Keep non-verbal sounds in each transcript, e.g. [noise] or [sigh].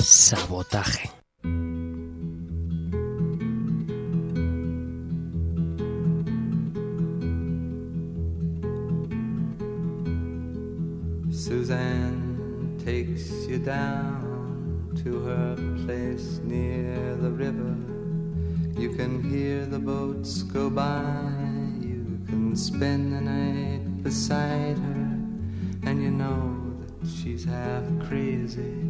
Sabotaje. Suzanne takes you down to her place near the river. You can hear the boats go by. You can spend the night beside her. And you know that she's half crazy.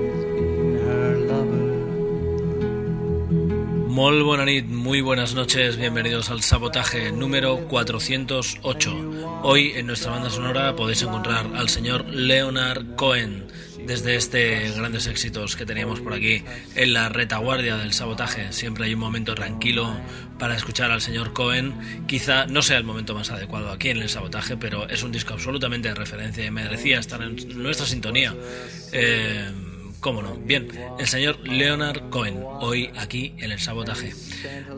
Muy buena nit, muy buenas noches, bienvenidos al sabotaje número 408. Hoy en nuestra banda sonora podéis encontrar al señor Leonard Cohen, desde este grandes éxitos que teníamos por aquí en la retaguardia del sabotaje. Siempre hay un momento tranquilo para escuchar al señor Cohen. Quizá no sea el momento más adecuado aquí en el sabotaje, pero es un disco absolutamente de referencia y merecía estar en nuestra sintonía. Eh, ¿Cómo no? Bien, el señor Leonard Cohen, hoy aquí en el sabotaje.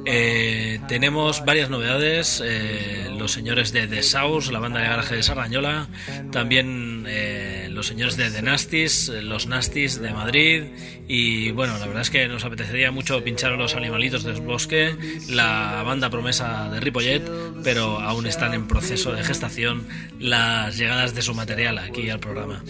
Eh, tenemos varias novedades, eh, los señores de The Source, la banda de garaje de Sardañola, también eh, los señores de The Nasties, los Nasties de Madrid, y bueno, la verdad es que nos apetecería mucho pinchar a los animalitos del bosque, la banda promesa de Ripollet, pero aún están en proceso de gestación las llegadas de su material aquí al programa.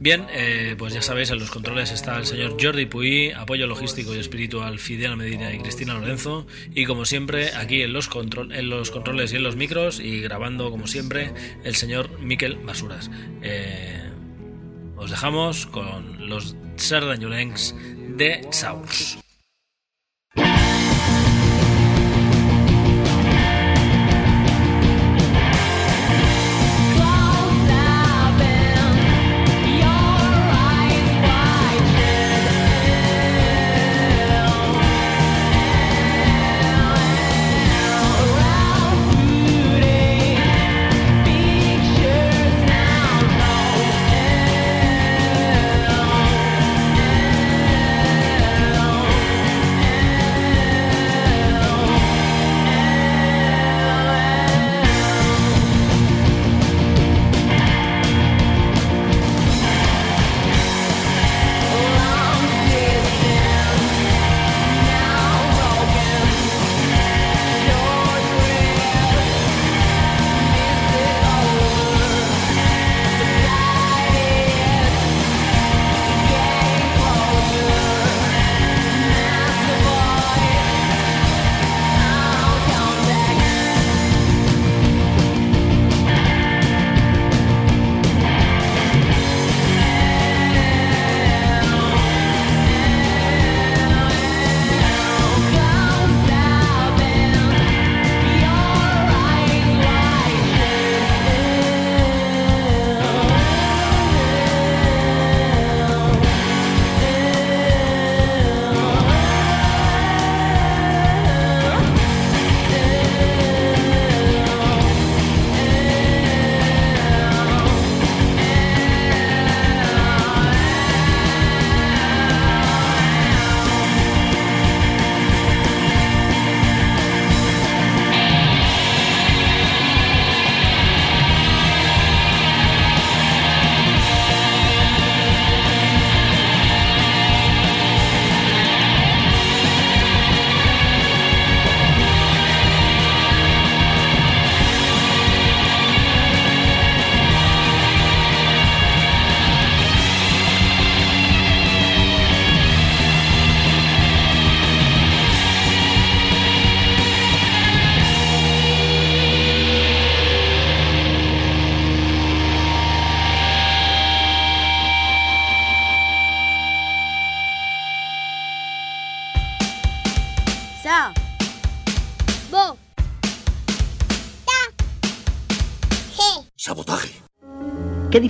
Bien, eh, pues ya sabéis, en los controles está el señor Jordi Puy, apoyo logístico y espiritual Fidel Medina y Cristina Lorenzo, y como siempre, aquí en los, en los controles y en los micros, y grabando como siempre, el señor Miquel Basuras. Eh, os dejamos con los Sardañolencs de Saus.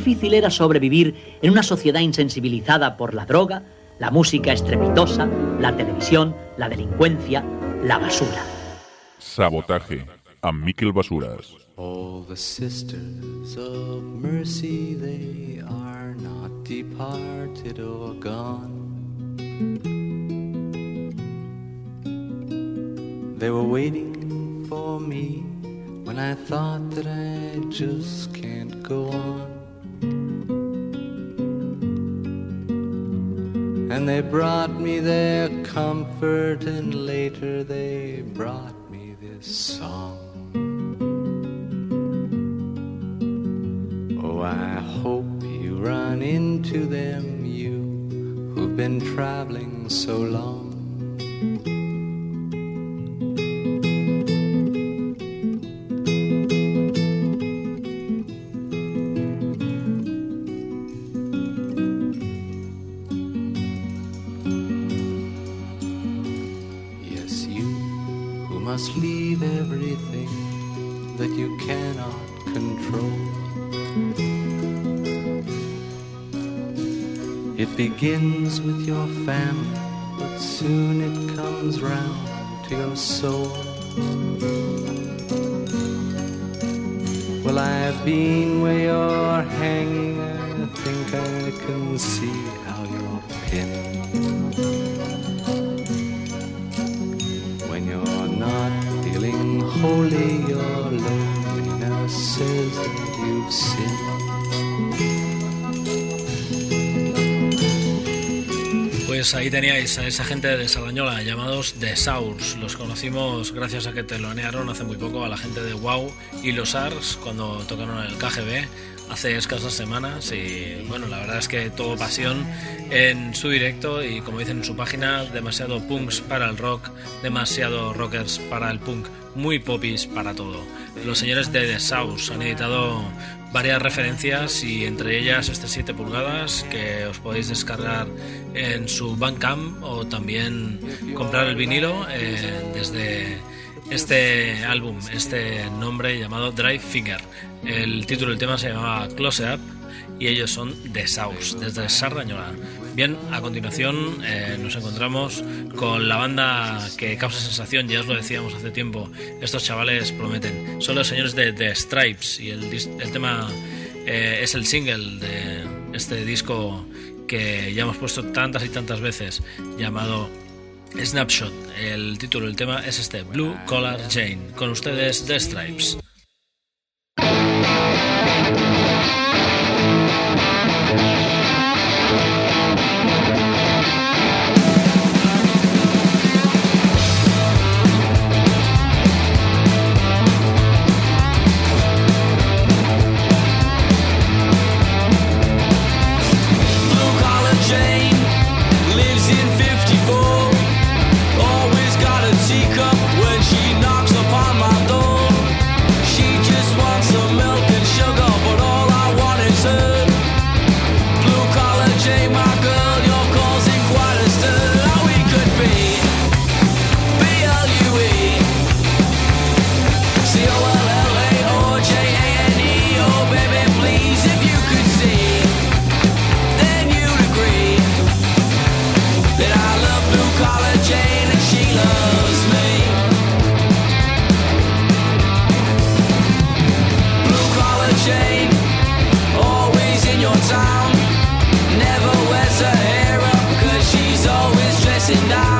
Difícil era sobrevivir en una sociedad insensibilizada por la droga, la música estrepitosa, la televisión, la delincuencia, la basura. Sabotaje. A Miquel Basuras. All the sisters of mercy, they are not departed or gone. They were waiting for me when I thought that I just can't go on. And they brought me their comfort, and later they brought me this song. Oh, I hope you run into them, you who've been traveling so long. Well, I've been where you're hanging, I think I can see a esa gente de Sardañola llamados The Sours. Los conocimos gracias a que telonearon hace muy poco a la gente de Wow y los Ars cuando tocaron el KGB hace escasas semanas. Y bueno, la verdad es que todo pasión en su directo y como dicen en su página, demasiado punks para el rock, demasiado rockers para el punk, muy popis para todo. Los señores de The Sours han editado varias referencias y entre ellas este 7 pulgadas que os podéis descargar en su Bandcamp o también comprar el vinilo eh, desde este álbum, este nombre llamado Drive Finger. El título del tema se llamaba Close Up y ellos son The Saus, desde Sardañola. Bien, a continuación eh, nos encontramos con la banda que causa sensación, ya os lo decíamos hace tiempo, estos chavales prometen. Son los señores de The Stripes y el, tema eh, es el single de este disco que ya hemos puesto tantas y tantas veces, llamado Snapshot. El título del tema es este, Blue Collar Jane. Con ustedes, The Stripes. and I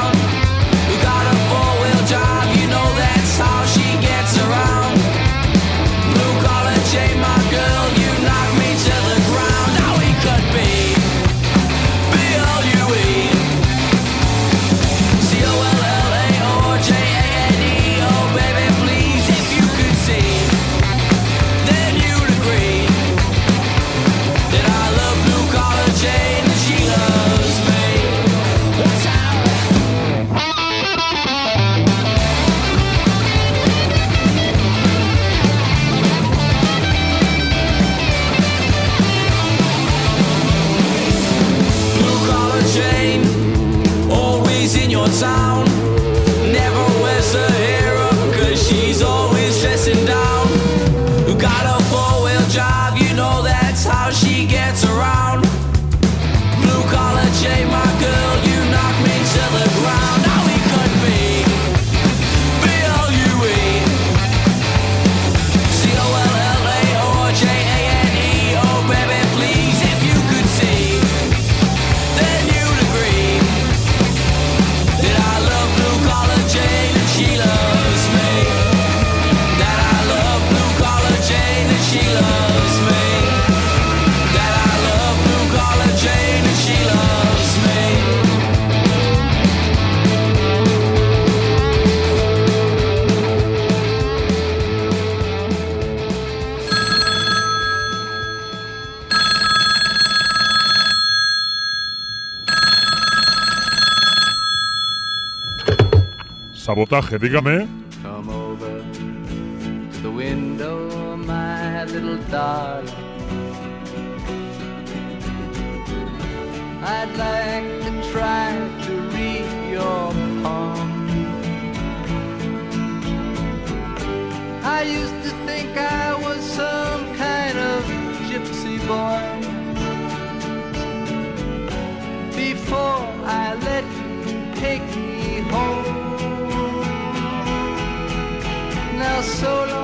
Sabotaje, dígame. Come over to the window, my little darling. I'd like to try to read your palm. I used to think I was some kind of gypsy boy. Before I let you take me home. So long,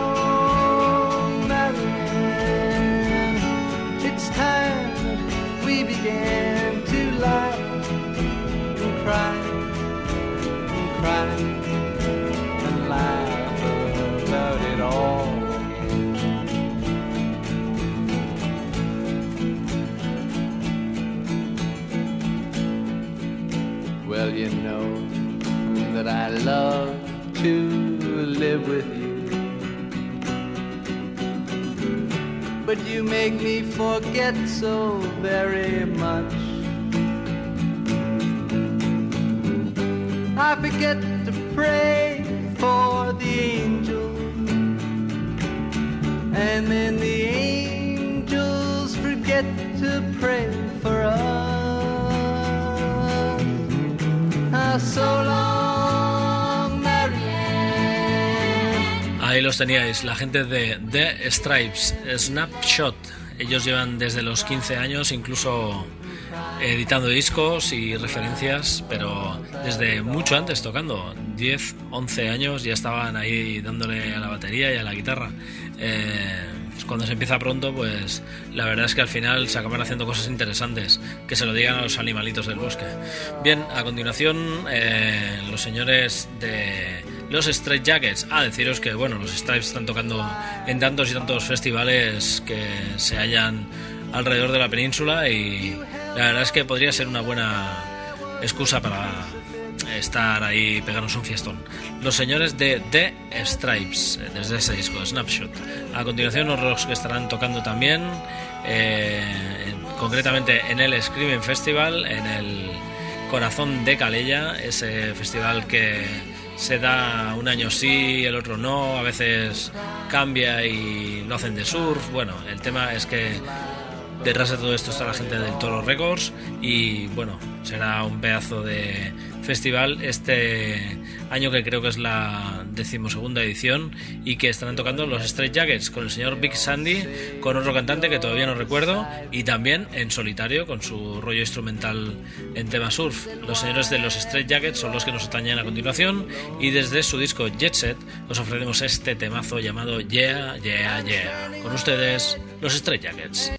you make me forget so very much. I forget Ahí los teníais, la gente de The Stripes, Snapshot. Ellos llevan desde los 15 años, incluso editando discos y referencias, pero desde mucho antes tocando, 10, 11 años ya estaban ahí dándole a la batería y a la guitarra. Eh, cuando se empieza pronto, pues la verdad es que al final se acaban haciendo cosas interesantes, que se lo digan a los animalitos del bosque. Bien, a continuación, eh, los señores de los Straight Jackets. Ah, deciros que bueno, los Stripes están tocando en tantos y tantos festivales que se hallan alrededor de la península y la verdad es que podría ser una buena excusa para estar ahí, pegarnos un fiestón. Los señores de The Stripes, eh, desde ese disco, Snapshot. A continuación, los que estarán tocando también, eh, en- concretamente en el Screaming Festival, en el corazón de Calella, ese festival que se da un año sí, el otro no, a veces cambia y lo hacen de surf. Bueno, el tema es que detrás de todo esto está la gente del Toro Records y bueno, será un pedazo de festival este año que creo que es la decimosegunda edición y que estarán tocando los Straight Jackets con el señor Big Sandy, con otro cantante que todavía no recuerdo y también en solitario con su rollo instrumental en tema surf. Los señores de los Straight Jackets son los que nos atañen a continuación y desde su disco Jet Set os ofrecemos este temazo llamado Yeah, Yeah, Yeah. Con ustedes, los Straight Jackets.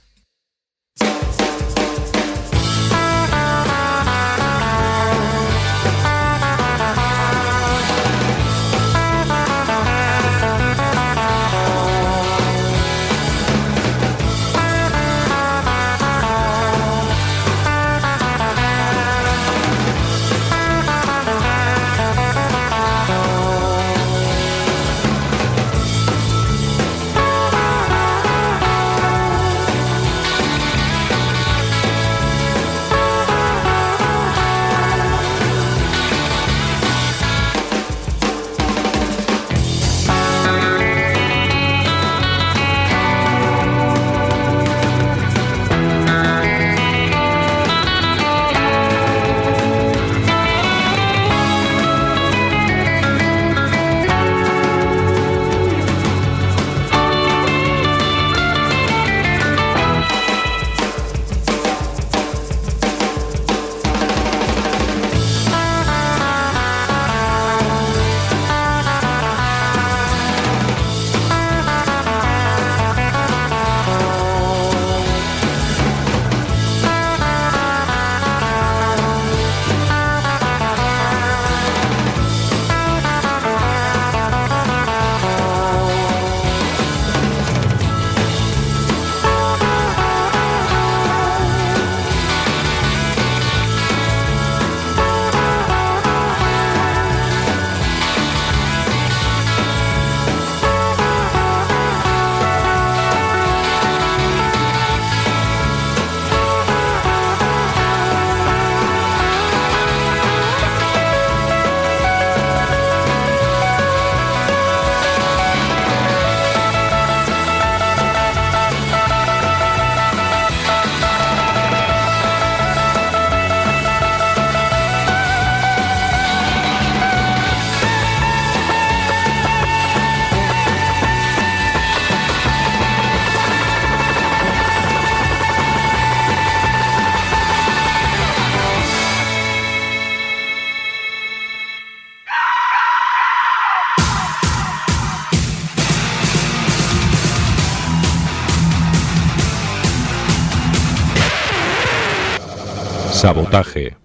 Sabotaje.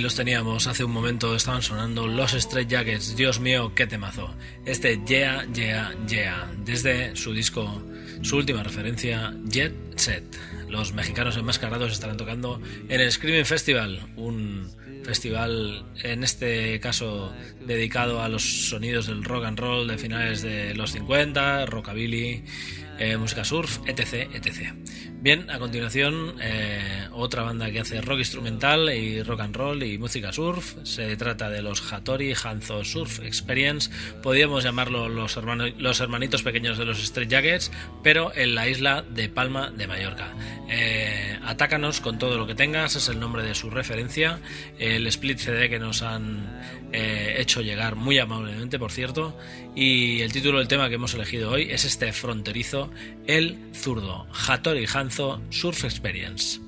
Los teníamos, hace un momento estaban sonando los Straight Jackets. Dios mío, qué temazo. Este Yeah, Yeah, Yeah, desde su disco, su última referencia, Jet Set. Los mexicanos enmascarados estarán tocando en el Screaming Festival, un festival en este caso dedicado a los sonidos del rock and roll de finales de los 50, rockabilly, eh, música surf, etc, etc. Bien, a continuación eh, otra banda que hace rock instrumental y rock and roll y música surf. Se trata de los Hattori Hanzo Surf Experience. Podríamos llamarlo los, hermanos, los hermanitos pequeños de los Straight Jackets, pero en la isla de Palma de Mallorca. Eh, atácanos con todo lo que tengas, es el nombre de su referencia. El split CD que nos han hecho llegar muy amablemente, por cierto. Y el título del tema que hemos elegido hoy es este fronterizo, El Zurdo, Hattori Hanzo Surf Experience.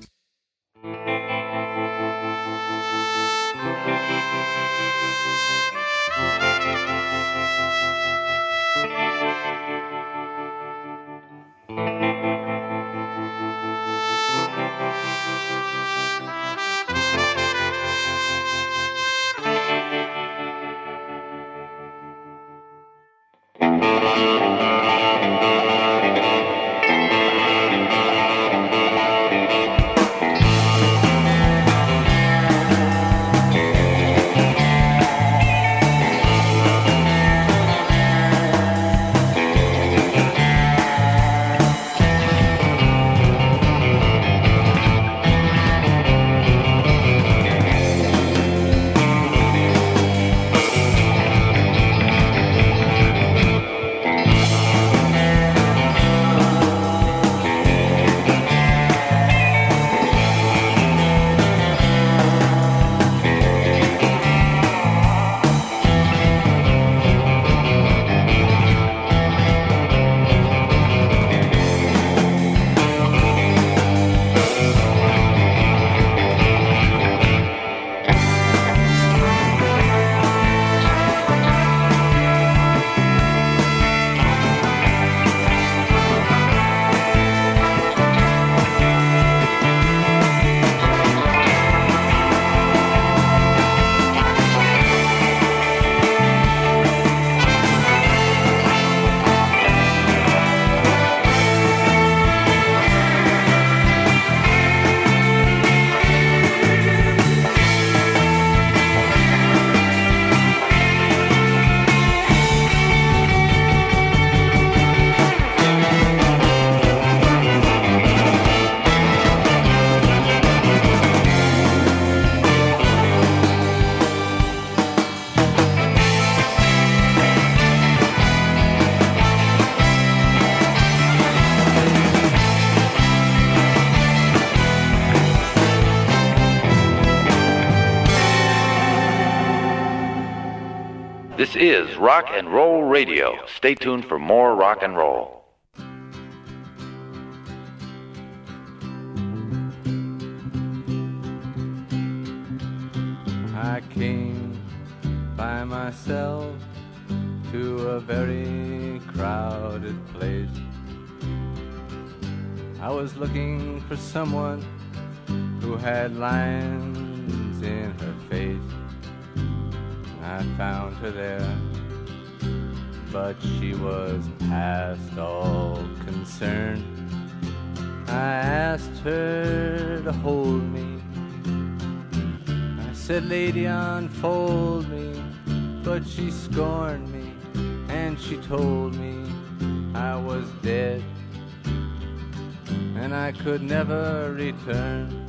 Is Rock and Roll Radio. Stay tuned for more rock and roll. I came by myself to a very crowded place. I was looking for someone who had lines in her face. I found her there, but she was past all concern. I asked her to hold me. I said, Lady, unfold me, but she scorned me, and she told me I was dead, and I could never return.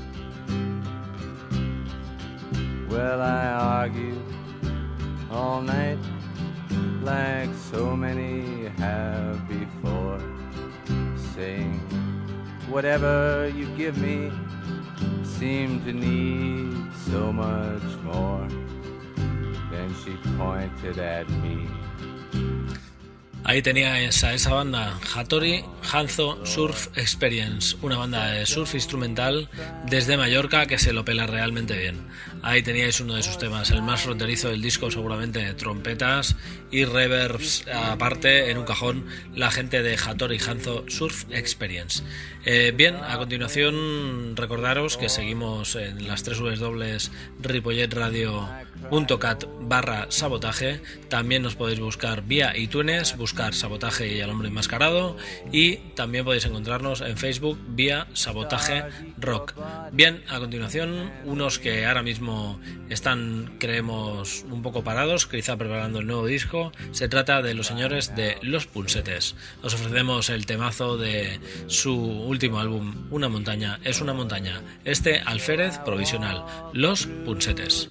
Well, I argued all night like so many have before, saying, Whatever you give me seemed to need so much more. Then she pointed at me. Ahí teníais a esa banda, Hattori Hanzo Surf Experience, una banda de surf instrumental desde Mallorca que se lo pela realmente bien. Ahí teníais uno de sus temas, el más fronterizo del disco, seguramente trompetas y reverbs aparte en un cajón, la gente de Hattori Hanzo Surf Experience. Eh, bien, a continuación recordaros que seguimos en las tres dobles ripolletradio.cat barra sabotaje. También nos podéis buscar vía iTunes, buscar sabotaje y al hombre enmascarado. Y también podéis encontrarnos en Facebook vía sabotaje rock. Bien, a continuación, unos que ahora mismo están, creemos, un poco parados, quizá preparando el nuevo disco. Se trata de los señores de Los Pulsetes. Os ofrecemos el temazo de su último álbum, Una montaña es una montaña. Este alférez provisional, Los Punsetes.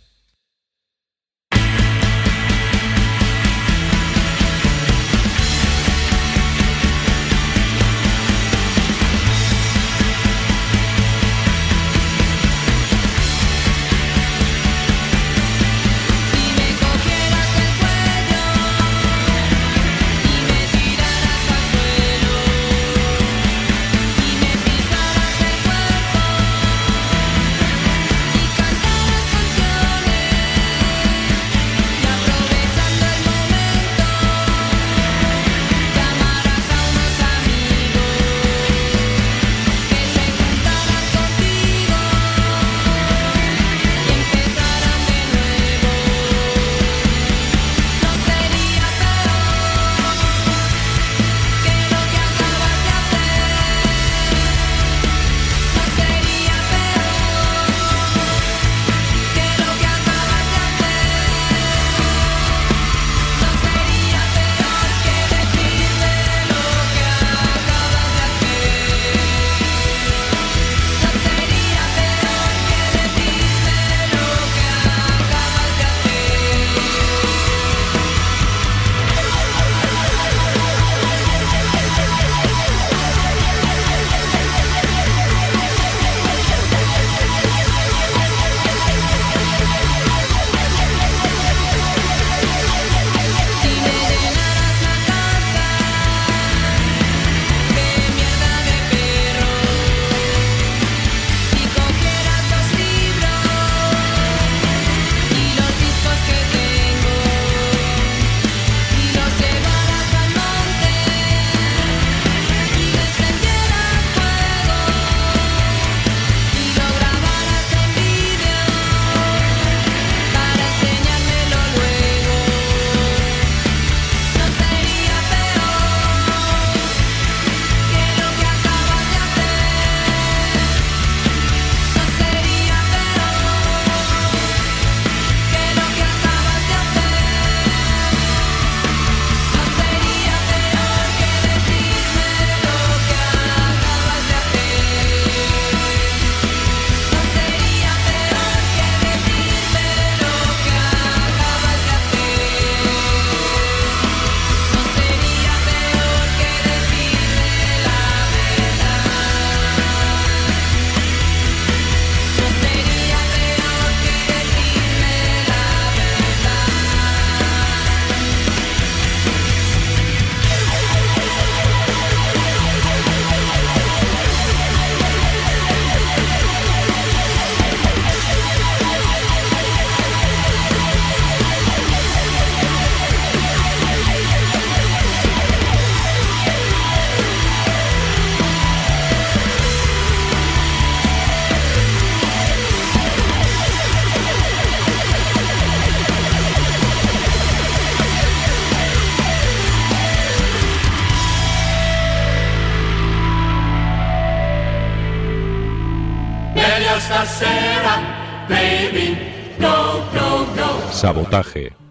Sabotaje.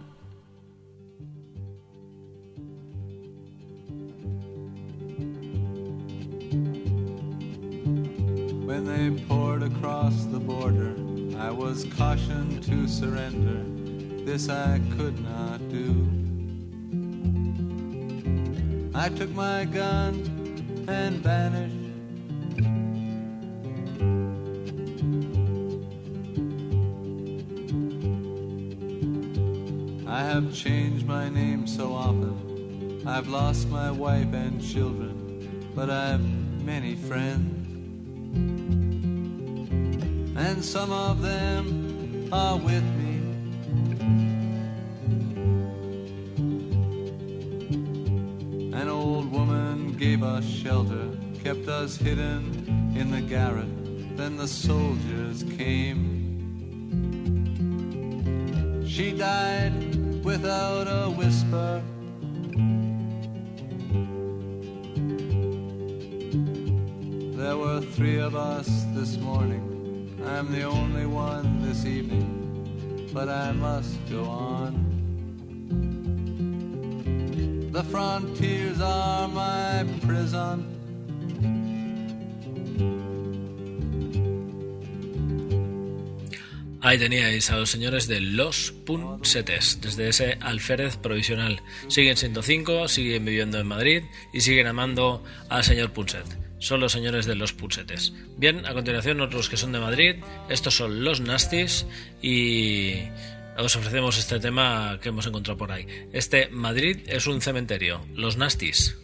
Have changed my name so often. I've lost my wife and children, but I've many friends. And some of them are with me. An old woman gave us shelter, kept us hidden in the garret. Then the soldiers came. She died without a whisper. There were three of us this morning. I'm the only one this evening, but I must go on. The frontiers are my prison. Ahí teníais a los señores de Los Punsetes, desde ese alférez provisional. Siguen siendo cinco, siguen viviendo en Madrid y siguen amando al señor Punset. Son los señores de Los Punsetes. Bien, a continuación otros que son de Madrid. Estos son Los Nastis y os ofrecemos este tema que hemos encontrado por ahí. Este Madrid es un cementerio. Los Nastis.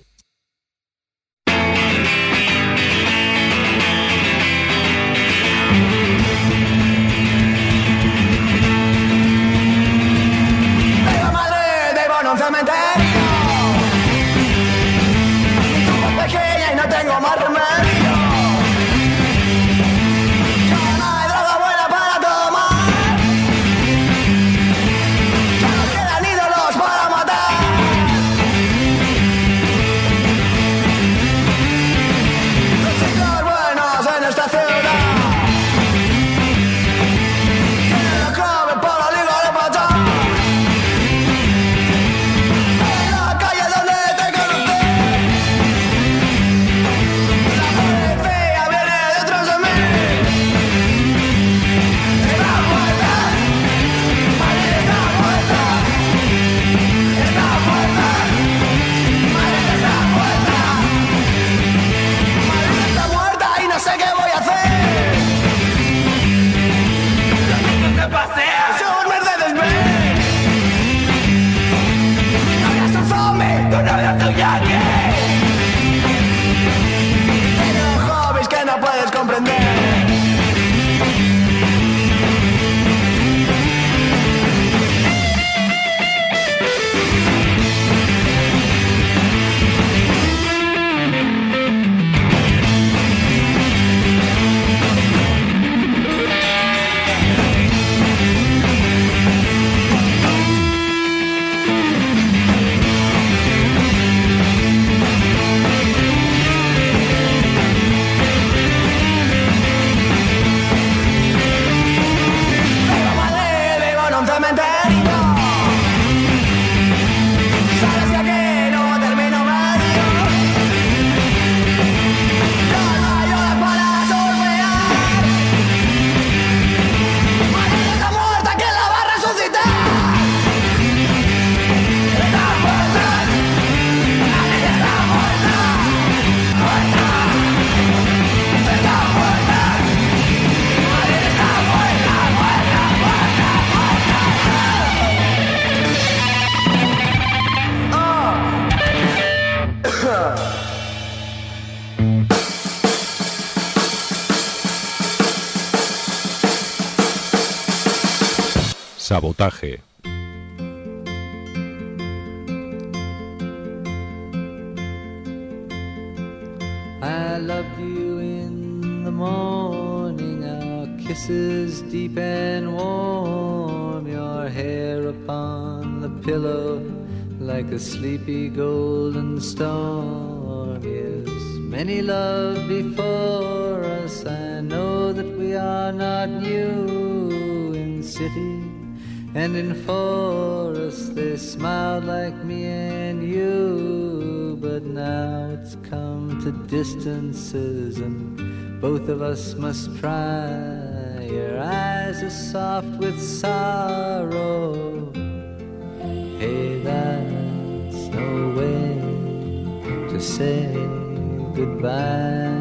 Madrid, vivo Sabotaje. I loved you in the morning, our kisses deep and warm, your hair upon the pillow like a sleepy golden storm. Yes, Many love before and in forests They smiled like me and you, but now it's come to distances, and both of us must try. Your eyes are soft with sorrow. Hey, that's no way to say goodbye.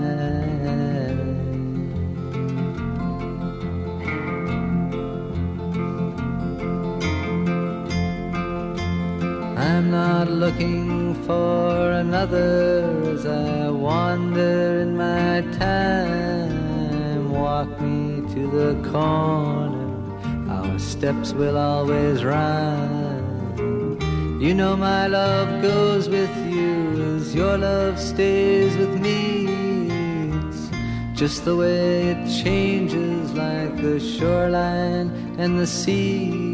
Not looking for another as I wander in my time. Walk me to the corner, our steps will always rhyme. You know my love goes with you as your love stays with me. It's just the way it changes like the shoreline and the sea.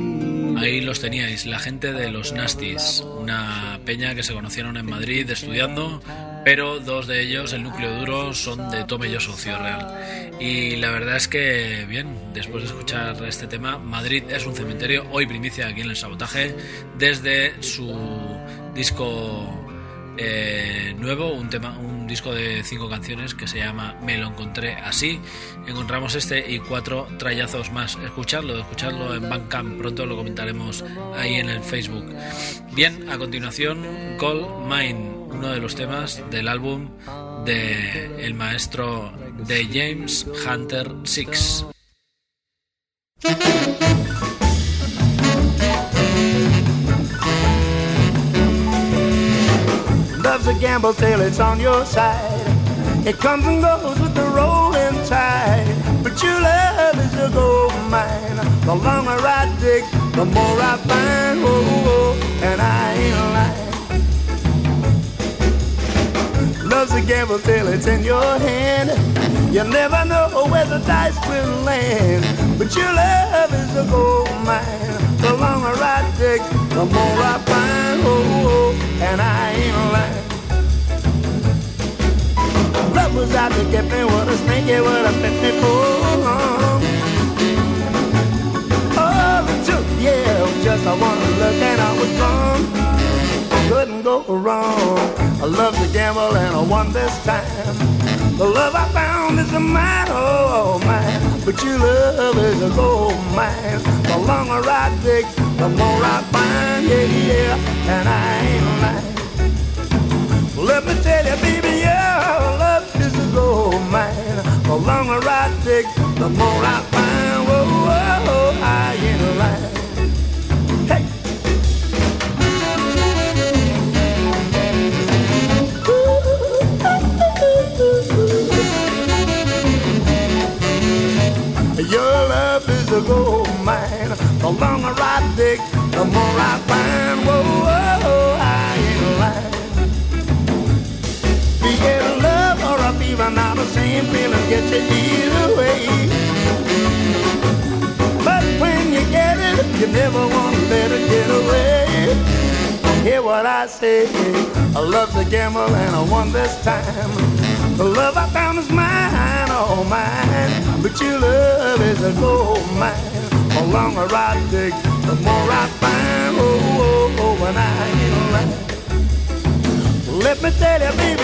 Ahí los teníais, la gente de los Nasties, una peña que se conocieron en Madrid estudiando, pero dos de ellos, el núcleo duro, son de Tome Yo Socio Real. Y la verdad es que, bien, después de escuchar este tema, Madrid es un cementerio, hoy primicia aquí en el sabotaje, desde su disco eh, nuevo, un tema, disco de cinco canciones que se llama Me lo encontré así. Encontramos este y cuatro trayazos más. Escucharlo, escucharlo en Bandcamp, pronto lo comentaremos ahí en el Facebook. Bien, a continuación, Gold Mine, uno de los temas del álbum de el maestro de James Hunter Six. Love's a gamble till it's on your side. It comes and goes with the rolling tide. But your love is a gold mine. The longer I dig, the more I find. Oh, oh, oh, and I ain't lying. Love's a gamble till it's in your hand. You never know where the dice will land. But your love is a gold mine. The longer I dig, the more I find. Oh, oh, oh and I ain't lying. Love was out to get me, what a snake it would have bit me for. Oh, the truth, yeah, just I wanted to look and I was gone. Couldn't go wrong. I love to gamble and I won this time. The love I found is a mine, oh, mine. But your love is a gold mine. The longer I dig, the more I find, yeah, yeah, and I ain't lying. Let me tell you, baby, a gold mine. The longer I dig, the more I find. Whoa, whoa, whoa I ain't lying. Hey. Your love is a gold mine. The longer I dig, the more I find. Whoa, whoa, the same feeling gets you either way. But when you get it, you never want to let it get away. Hear what I say, I love the gamble and I won this time. The love I found is mine, oh mine. But your love is a gold mine. The longer I dig, the more I find. Oh, oh, oh, and I ain't lying. Let me tell you, baby,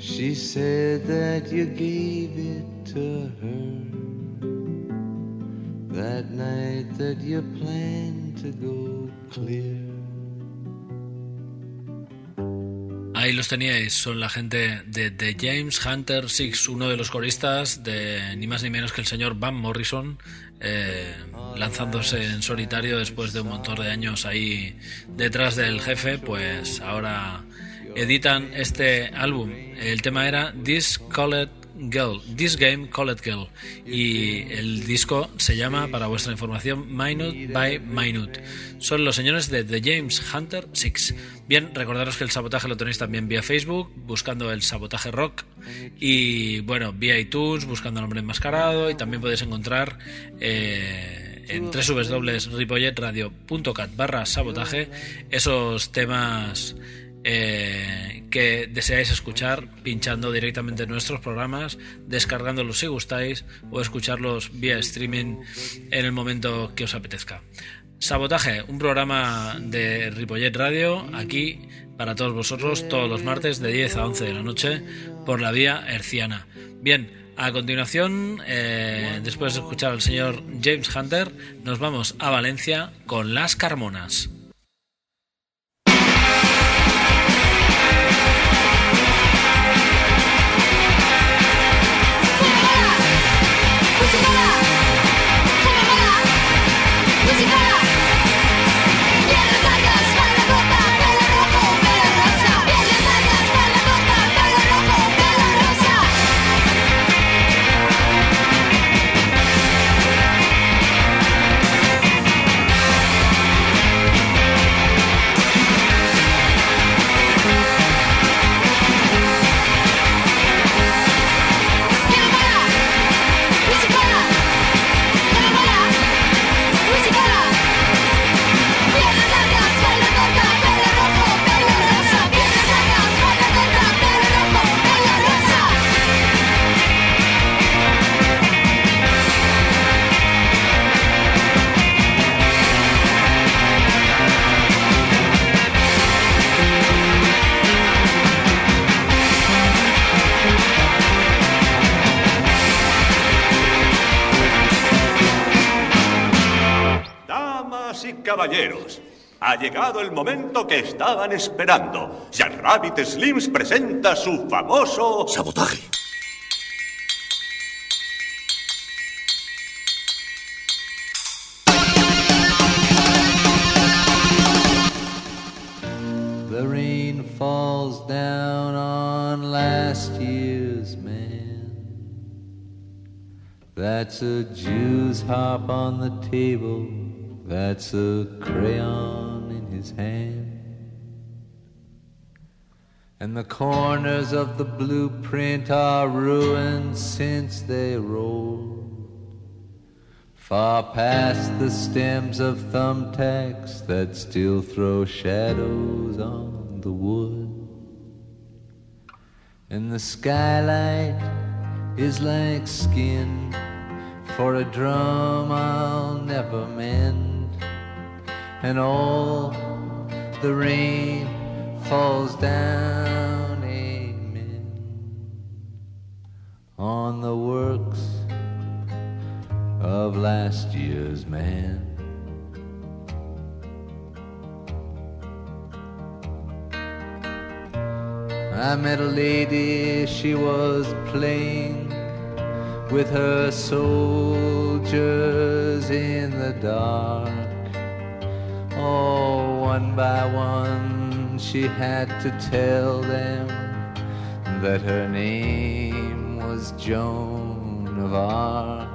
She said that you gave it to her that night that you planned to go clear. Ahí los teníais, son la gente de The James Hunter Six, uno de los coristas de ni más ni menos que el señor Van Morrison, eh, lanzándose en solitario después de un montón de años ahí detrás del jefe, pues ahora editan este álbum. El tema era This Called Girl, This Game Called Girl, y el disco se llama, para vuestra información, Minute by Minute. Son los señores de The James Hunter Six. Bien, recordaros que el sabotaje lo tenéis también vía Facebook, buscando el sabotaje rock, y bueno, vía iTunes, buscando el nombre enmascarado, y también podéis encontrar. Eh, en www.ripolletradio.cat barra sabotaje esos temas eh, que deseáis escuchar pinchando directamente en nuestros programas, descargándolos si gustáis o escucharlos vía streaming en el momento que os apetezca. Sabotaje, un programa de Ripollet Radio aquí para todos vosotros todos los martes de 10 a 11 de la noche por la vía herciana. Bien, a continuación, eh, después de escuchar al señor James Hunter, nos vamos a Valencia con Las Carmonas. Ha llegado el momento que estaban esperando. Jack Rabbit Slims presenta su famoso... Sabotaje. The rain falls down on last year's man. That's a Jew's harp on the table. That's a crayon his hand. And the corners of the blueprint are ruined since they rolled. Far past the stems of thumbtacks that still throw shadows on the wood. And the skylight is like skin for a drum I'll never mend. And all the rain falls down, amen, on the works of last year's man. I met a lady, she was playing with her soldiers in the dark. Oh, one by one she had to tell them that her name was Joan of Arc.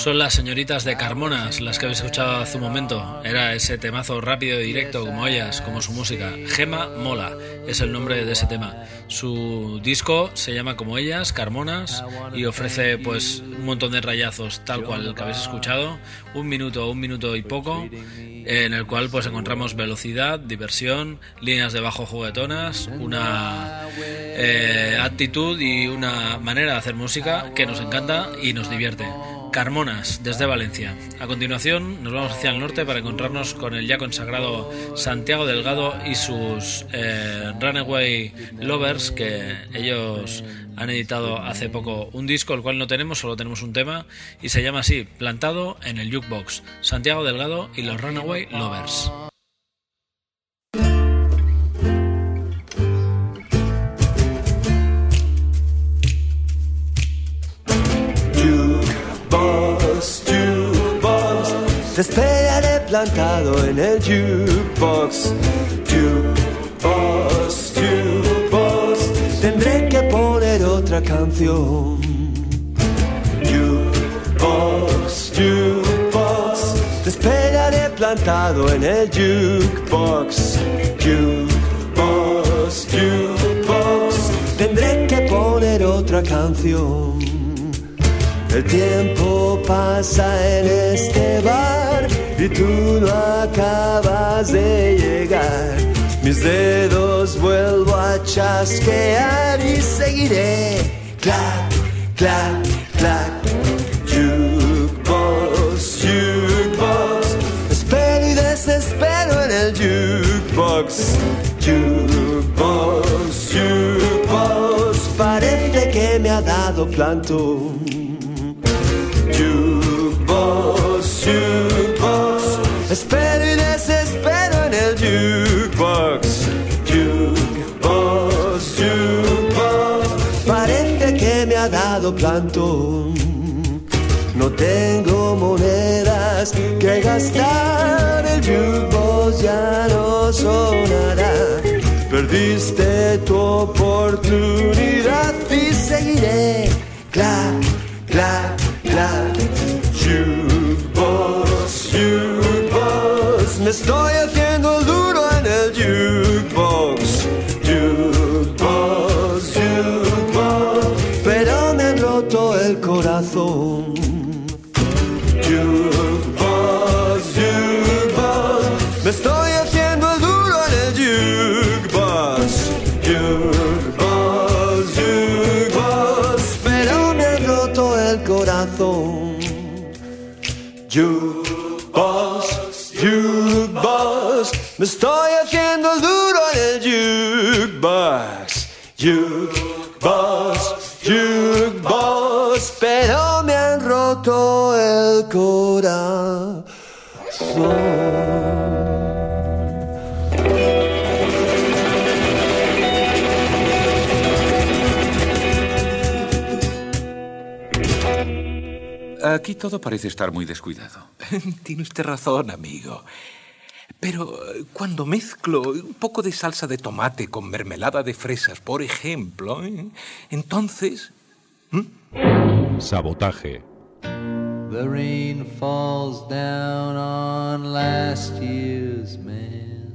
Son las señoritas de Carmonas, las que habéis escuchado hace un momento. Era ese temazo rápido y directo, como ellas, como su música. Gema Mola es el nombre de ese tema. Su disco se llama como ellas, Carmonas, y ofrece pues un montón de rayazos, tal cual el que habéis escuchado. Un minuto, un minuto y poco, en el cual pues encontramos velocidad, diversión, líneas de bajo juguetonas, una eh, actitud y una manera de hacer música que nos encanta y nos divierte. Carmonas, desde Valencia. A continuación nos vamos hacia el norte para encontrarnos con el ya consagrado Santiago Delgado y sus eh, Runaway Lovers, que ellos han editado hace poco un disco, el cual no tenemos, solo tenemos un tema, y se llama así, Plantado en el Jukebox. Santiago Delgado y los Runaway Lovers. Te esperaré plantado en el jukebox. Jukebox, jukebox, tendré que poner otra canción. Jukebox, jukebox, te esperaré plantado en el jukebox. Jukebox, jukebox, tendré que poner otra canción. El tiempo pasa en este bar y tú no acabas de llegar. Mis dedos vuelvo a chasquear y seguiré. Clac, clac, clac. Jukebox, jukebox. Espero y desespero en el jukebox. Jukebox, jukebox. Parece que me ha dado plantón. Jukebox, jukebox. Espero y desespero en el jukebox. Jukebox, jukebox. Parece que me ha dado plantón. No tengo monedas que gastar. El jukebox ya no sonará. Perdiste tu oportunidad y seguiré. Clac, clac. Jukebox, jukebox. Me estoy haciendo duro en el jukebox. Jukebox, jukebox. Pero me roto el corazón. Jukebox, jukebox. Me estoy haciendo el duro en jukebox. Jukebox, jukebox. Pero me han roto el corazón. Aquí todo parece estar muy descuidado. [laughs] Tiene usted razón, amigo. Pero eh, cuando mezclo un poco de salsa de tomate con mermelada de fresas, por ejemplo, ¿eh? entonces... Sabotaje. The rain falls down on last year's man.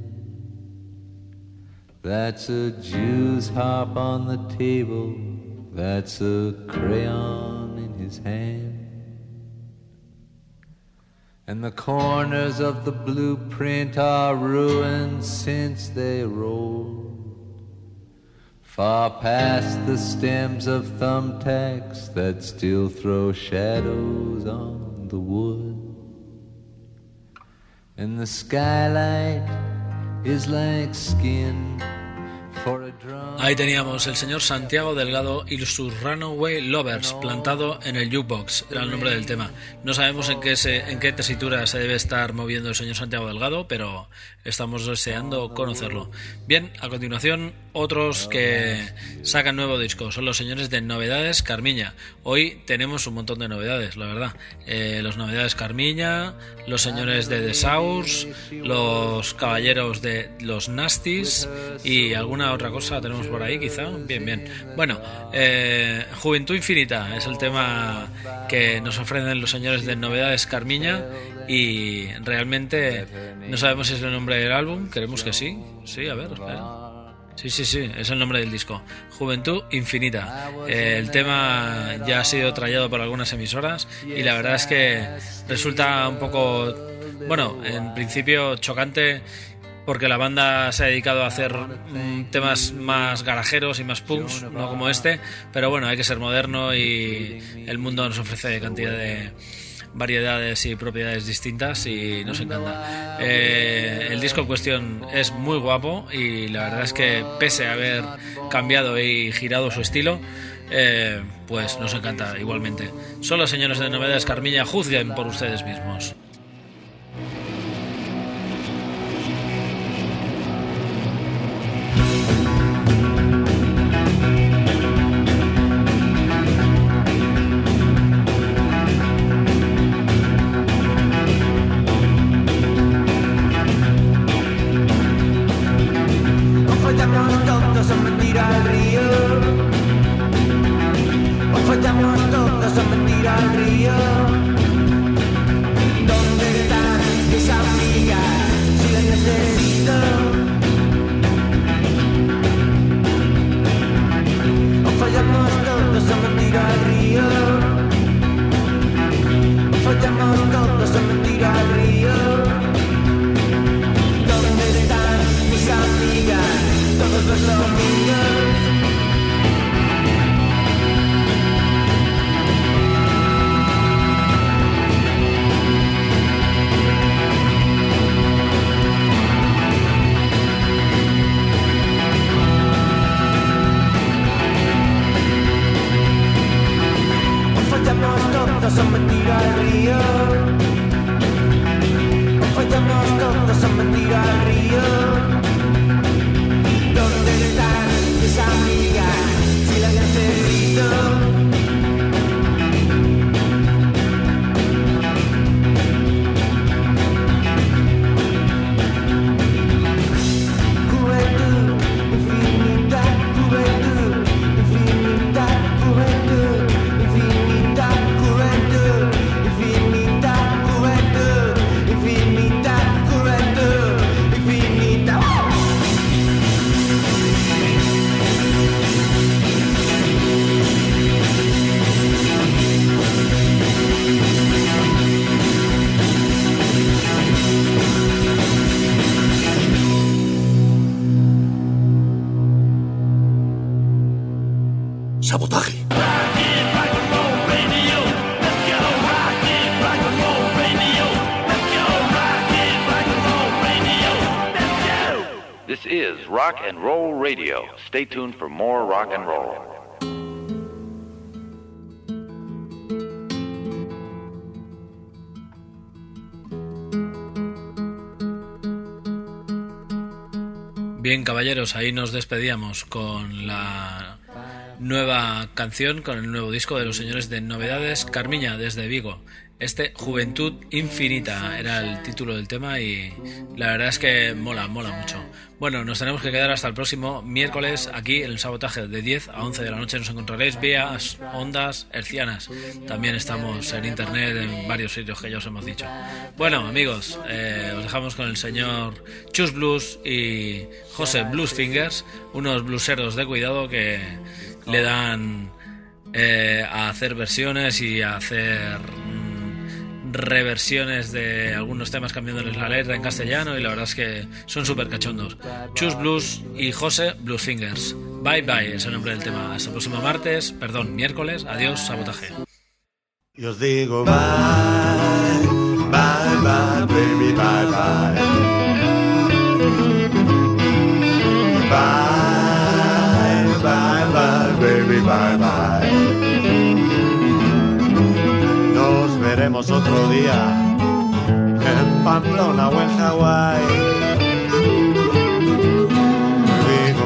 That's a Jew's harp on the table. That's a crayon in his hand. And the corners of the blueprint are ruined since they rolled far past the stems of thumbtacks that still throw shadows on the wood. And the skylight is like skin Ahí teníamos el señor Santiago Delgado y sus Runaway Lovers plantado en el jukebox, era el nombre del tema. No sabemos en qué, se, en qué tesitura se debe estar moviendo el señor Santiago Delgado, pero estamos deseando conocerlo. Bien, a continuación, otros que sacan nuevo disco son los señores de Novedades Carmiña. Hoy tenemos un montón de novedades, la verdad. Eh, los Novedades Carmiña, los señores de The Sours, los caballeros de los Nasties y alguna otra cosa tenemos por ahí, quizá. Bien, bien. Bueno, eh, Juventud Infinita es el tema que nos ofrecen los señores de Novedades Carmiña y realmente no sabemos si es el nombre del álbum, queremos que sí. Sí, a ver, espera. Sí, sí, sí, es el nombre del disco. Juventud Infinita. Eh, el tema ya ha sido trayado por algunas emisoras y la verdad es que resulta un poco, bueno, en principio chocante porque la banda se ha dedicado a hacer temas más garajeros y más punks, no como este, pero bueno, hay que ser moderno y el mundo nos ofrece cantidad de variedades y propiedades distintas y nos encanta. Eh, el disco en cuestión es muy guapo y la verdad es que pese a haber cambiado y girado su estilo, eh, pues nos encanta igualmente. Solo señores de Novedades Carmilla, juzguen por ustedes mismos. Mentir al río. Hoy fallamos todos a mentir Stay tuned for more rock and roll. Bien, caballeros, ahí nos despedíamos con la nueva canción, con el nuevo disco de los señores de Novedades Carmiña desde Vigo. Este Juventud Infinita era el título del tema y la verdad es que mola, mola mucho. Bueno, nos tenemos que quedar hasta el próximo miércoles aquí en el sabotaje de 10 a 11 de la noche. Nos encontraréis vía ondas hercianas. También estamos en internet en varios sitios que ya os hemos dicho. Bueno, amigos, eh, os dejamos con el señor Chus Blues y José Blues Fingers, unos blueseros de cuidado que le dan eh, a hacer versiones y a hacer mm, reversiones de algunos temas cambiándoles la letra en castellano y la verdad es que son súper cachondos. Chus Blues y José Blues Fingers. Bye bye es el nombre del tema. Hasta el próximo martes, perdón, miércoles. Adiós, sabotaje. Digo bye, bye, baby, bye. Bye, bye bye. Nos veremos otro día en Pamplona o en Hawái.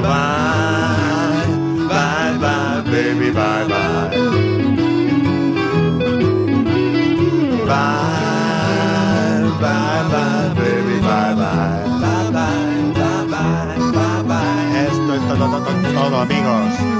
Bye, bye, bye, baby, bye, bye. Bye, bye, bye, baby, bye, bye. Bye, bye, bye, bye, bye, bye. Esto es todo, todo, amigos.